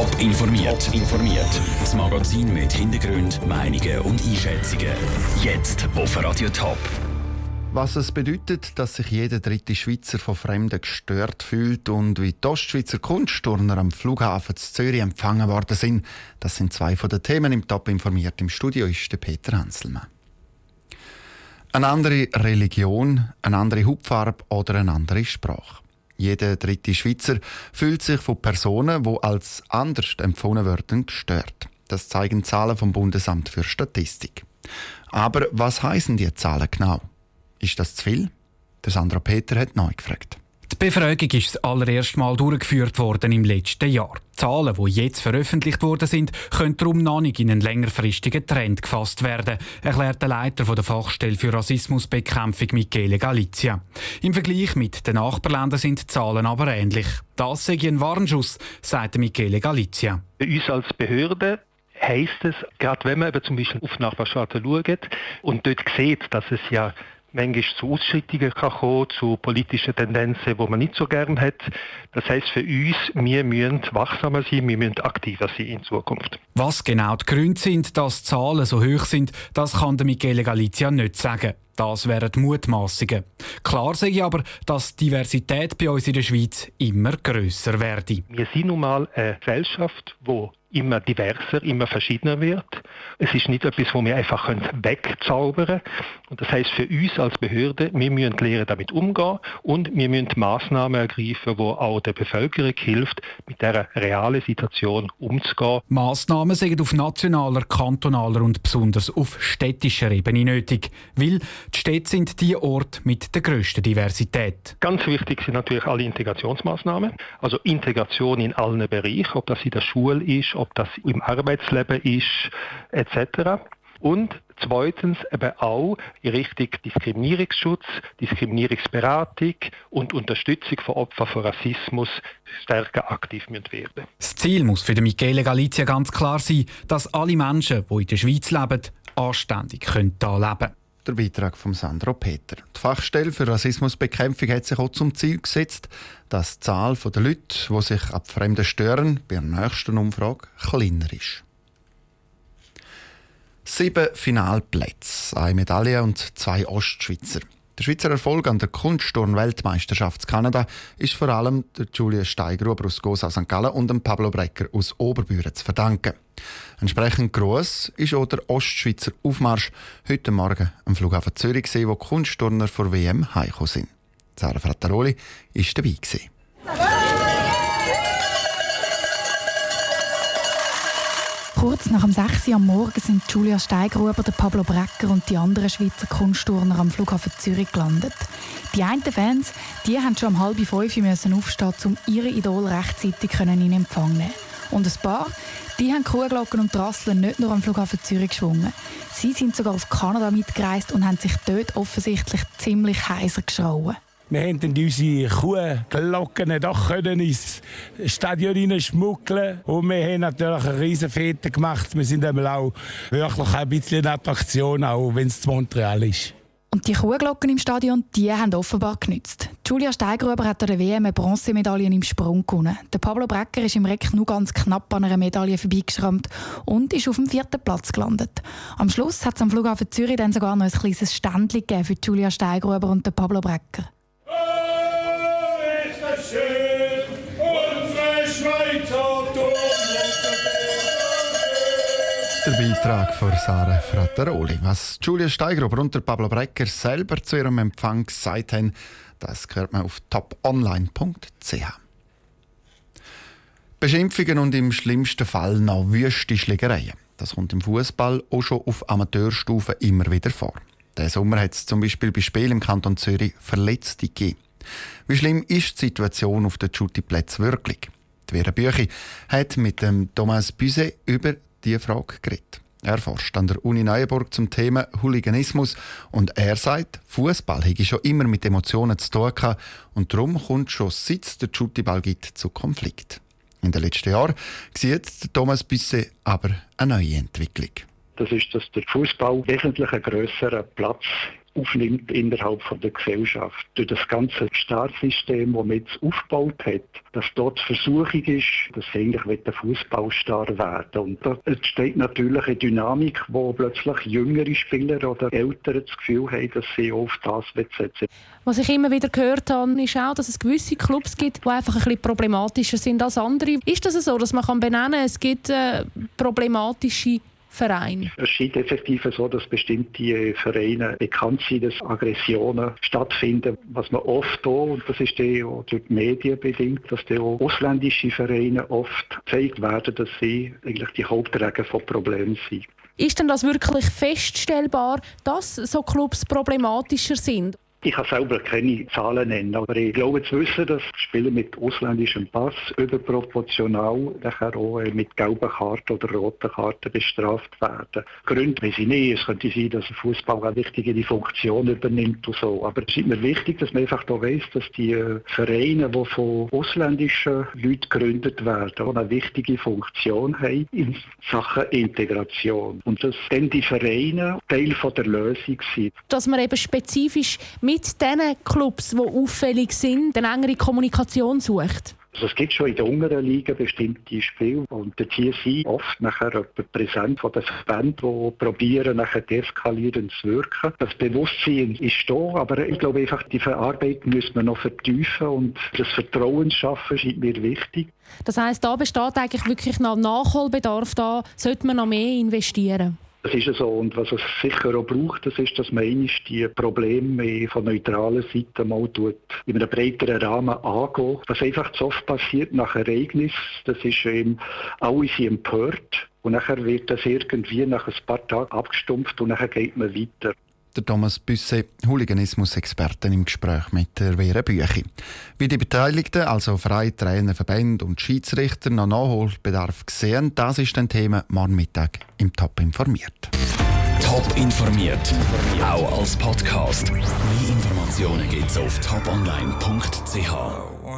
Top informiert. informiert. Das Magazin mit Hintergrund, Meinungen und Einschätzungen. Jetzt auf Radio Top. Was es bedeutet, dass sich jeder dritte Schweizer von Fremden gestört fühlt und wie die Ostschweizer Kunstturner am Flughafen zu Zürich empfangen worden sind, das sind zwei von den Themen im Top informiert. Im Studio ist der Peter Hanselmann. Eine andere Religion, eine andere Hautfarbe oder eine andere Sprache. Jeder dritte Schweizer fühlt sich von Personen, die als anders empfunden werden, gestört. Das zeigen Zahlen vom Bundesamt für Statistik. Aber was heißen die Zahlen genau? Ist das zu viel? Der Sandra Peter hat neu gefragt. Die Befragung ist das allererste Mal durchgeführt worden im letzten Jahr. Die Zahlen, die jetzt veröffentlicht worden sind, können darum noch nicht in einen längerfristigen Trend gefasst werden, erklärt der Leiter der Fachstelle für Rassismusbekämpfung Michele Galizia. Im Vergleich mit den Nachbarländern sind die Zahlen aber ähnlich. Das sei ein Warnschuss, sagt Michele Galizia. Bei uns als Behörde heisst es, gerade wenn man zum Beispiel auf Nachbarstaaten schaut und dort sieht, dass es ja manchmal zu Ausschreitungen kann kommen, zu politischen Tendenzen, die man nicht so gern hat. Das heißt für uns, wir müssen wachsamer sein, wir müssen aktiver sein in Zukunft. Was genau die Gründe sind, dass die Zahlen so hoch sind, das kann der Michele Galizia nicht sagen. Das wären Mutmaßungen. Klar sage ich aber, dass die Diversität bei uns in der Schweiz immer grösser werde. Wir sind nun mal eine Gesellschaft, die immer diverser, immer verschiedener wird. Es ist nicht etwas, wo wir einfach wegzaubern können. Und das heißt für uns als Behörde, wir müssen lernen, damit umgehen und wir müssen Massnahmen ergreifen, die auch der Bevölkerung hilft, mit dieser realen Situation umzugehen. Massnahmen sind auf nationaler, kantonaler und besonders auf städtischer Ebene nötig, weil die Städte sind die Orte mit der grössten Diversität. Ganz wichtig sind natürlich alle Integrationsmaßnahmen, also Integration in allen Bereichen, ob das in der Schule ist, ob das im Arbeitsleben ist, etc. Und zweitens eben auch in Richtung Diskriminierungsschutz, Diskriminierungsberatung und Unterstützung von Opfern von Rassismus stärker aktiv werden. Das Ziel muss für Michele Galizia ganz klar sein, dass alle Menschen, die in der Schweiz leben, anständig können hier leben können. Der Beitrag von Sandro Peter. Die Fachstelle für Rassismusbekämpfung hat sich auch zum Ziel gesetzt, dass die Zahl der Leute, die sich ab Fremden stören, bei der nächsten Umfrage kleiner ist. Sieben Finalplätze, eine Medaille und zwei Ostschweizer. Der Schweizer Erfolg an der Kunstturn-Weltmeisterschaft Kanada ist vor allem der Julia Steigruber aus Gosa St. Gallen und dem Pablo Brecker aus Oberbüren zu verdanken. Entsprechend gross ist auch der Ostschweizer Aufmarsch heute Morgen am Flughafen Zürich, wo die Kunstturner vor WM heimgekommen sind. Sarah Frattaroli war dabei. Gewesen. Kurz nach dem 6 Uhr am Morgen sind Julia Steigruber, Pablo Brecker und die anderen Schweizer Kunstturner am Flughafen Zürich gelandet. Die einen Fans die haben schon um halb fünf müssen aufstehen, um ihre Idol rechtzeitig in Empfang nehmen. Und ein paar, die haben Kuhglocken und Drasseln nicht nur am Flughafen Zürich geschwungen. Sie sind sogar auf Kanada mitgereist und haben sich dort offensichtlich ziemlich heiser geschrauen. Wir dann unsere Kuhglocken doch ins Stadion schmuggeln und wir haben natürlich eine riesen Fete gemacht. Wir sind auch wirklich ein bisschen eine Attraktion, auch wenn es zu Montreal ist. Und die Kuhglocken im Stadion, die haben offenbar genützt. Julia Steigruber hat an der WM eine Bronzemedaille im Sprung gewonnen. Der Pablo Brecker ist im Reck nur ganz knapp an einer Medaille vorbeigeschrammt und ist auf dem vierten Platz gelandet. Am Schluss hat es am Flughafen Zürich dann sogar noch ein kleines Ständchen für Julia Steigruber und den Pablo Brecker. Der Beitrag von Sarah Frattaroli. Was Julia Steigruber und Pablo Brecker selber zu ihrem Empfang gesagt haben, das hört man auf toponline.ch. Beschimpfungen und im schlimmsten Fall noch wüste Schlägereien. Das kommt im Fußball auch schon auf Amateurstufe immer wieder vor. Der Sommer hat es zum Beispiel bei Spielen im Kanton Zürich Verletzte gegeben. Wie schlimm ist die Situation auf den Shooty-Plätzen wirklich? Die Vera Büchi hat mit dem Thomas Büse über diese Frage geredet. Er forscht an der Uni Neuenburg zum Thema Hooliganismus und er sagt, Fußball hätte schon immer mit Emotionen zu tun gehabt und darum kommt schon seit den Schuttiball gibt zu Konflikt. In den letzten Jahren sieht Thomas Büsse aber eine neue Entwicklung. Das ist, dass der Fußball wesentlich einen grösseren Platz aufnimmt innerhalb von der Gesellschaft. Durch das ganze Starsystem, das man jetzt aufgebaut hat, dass dort die Versuchung ist, dass sie eigentlich der Fußballstar werden Und da entsteht natürlich eine Dynamik, wo plötzlich jüngere Spieler oder Eltern das Gefühl haben, dass sie auf das setzen. Was ich immer wieder gehört habe, ist auch, dass es gewisse Clubs gibt, die einfach ein bisschen problematischer sind als andere. Ist das so, dass man benennen kann, es gibt äh, problematische Verein? Es scheint effektiv so, dass bestimmte Vereine bekannt sind, dass Aggressionen stattfinden. Was man oft auch, und das ist auch durch die Medien bedingt, dass auch ausländische Vereine oft gezeigt werden, dass sie eigentlich die Hauptträger von Problemen sind. Ist denn das wirklich feststellbar, dass so Clubs problematischer sind? Ich kann selber keine Zahlen nennen, aber ich glaube zu wissen, dass Spieler mit ausländischem Pass überproportional nachher auch äh, mit gelben Karten oder roten Karten bestraft werden. Gründe weiß ich nicht. Es könnte sein, dass ein Fußball eine wichtigere Funktion übernimmt und so. Aber es ist mir wichtig, dass man einfach da weiss, dass die äh, Vereine, die von ausländischen Leuten gegründet werden, auch eine wichtige Funktion haben in Sachen Integration. Und dass dann die Vereine Teil von der Lösung sind. Dass man eben spezifisch mit diesen Clubs, die auffällig sind, eine engere Kommunikation sucht? Also es gibt schon in den unteren Ligen bestimmte Spiele und hier sind oft nachher präsent von den Verbänden, die probieren, nachher deeskalierend zu wirken. Das Bewusstsein ist da, aber ich glaube einfach, die Verarbeitung müssen wir noch vertiefen und das Vertrauen schaffen scheint mir wichtig. Das heißt, da besteht eigentlich wirklich noch Nachholbedarf, da sollte man noch mehr investieren. Das ist so. Und was es sicher auch braucht, das ist, dass man die Probleme von neutraler Seite mal tut, in einem breiteren Rahmen angeht. Was einfach zu oft passiert nach Ereignis, das ist eben, alle sind empört. Und nachher wird das irgendwie nach ein paar Tagen abgestumpft und nachher geht man weiter der Thomas Büsse, Hooliganismus-Experte im Gespräch mit der Vera Büchi. Wie die Beteiligten, also Freie Trainer, Verbände und Schiedsrichter, noch Nachholbedarf sehen, das ist ein Thema morgen Mittag im Top informiert. Top informiert, auch als Podcast. Mehr Informationen gibt's auf toponline.ch.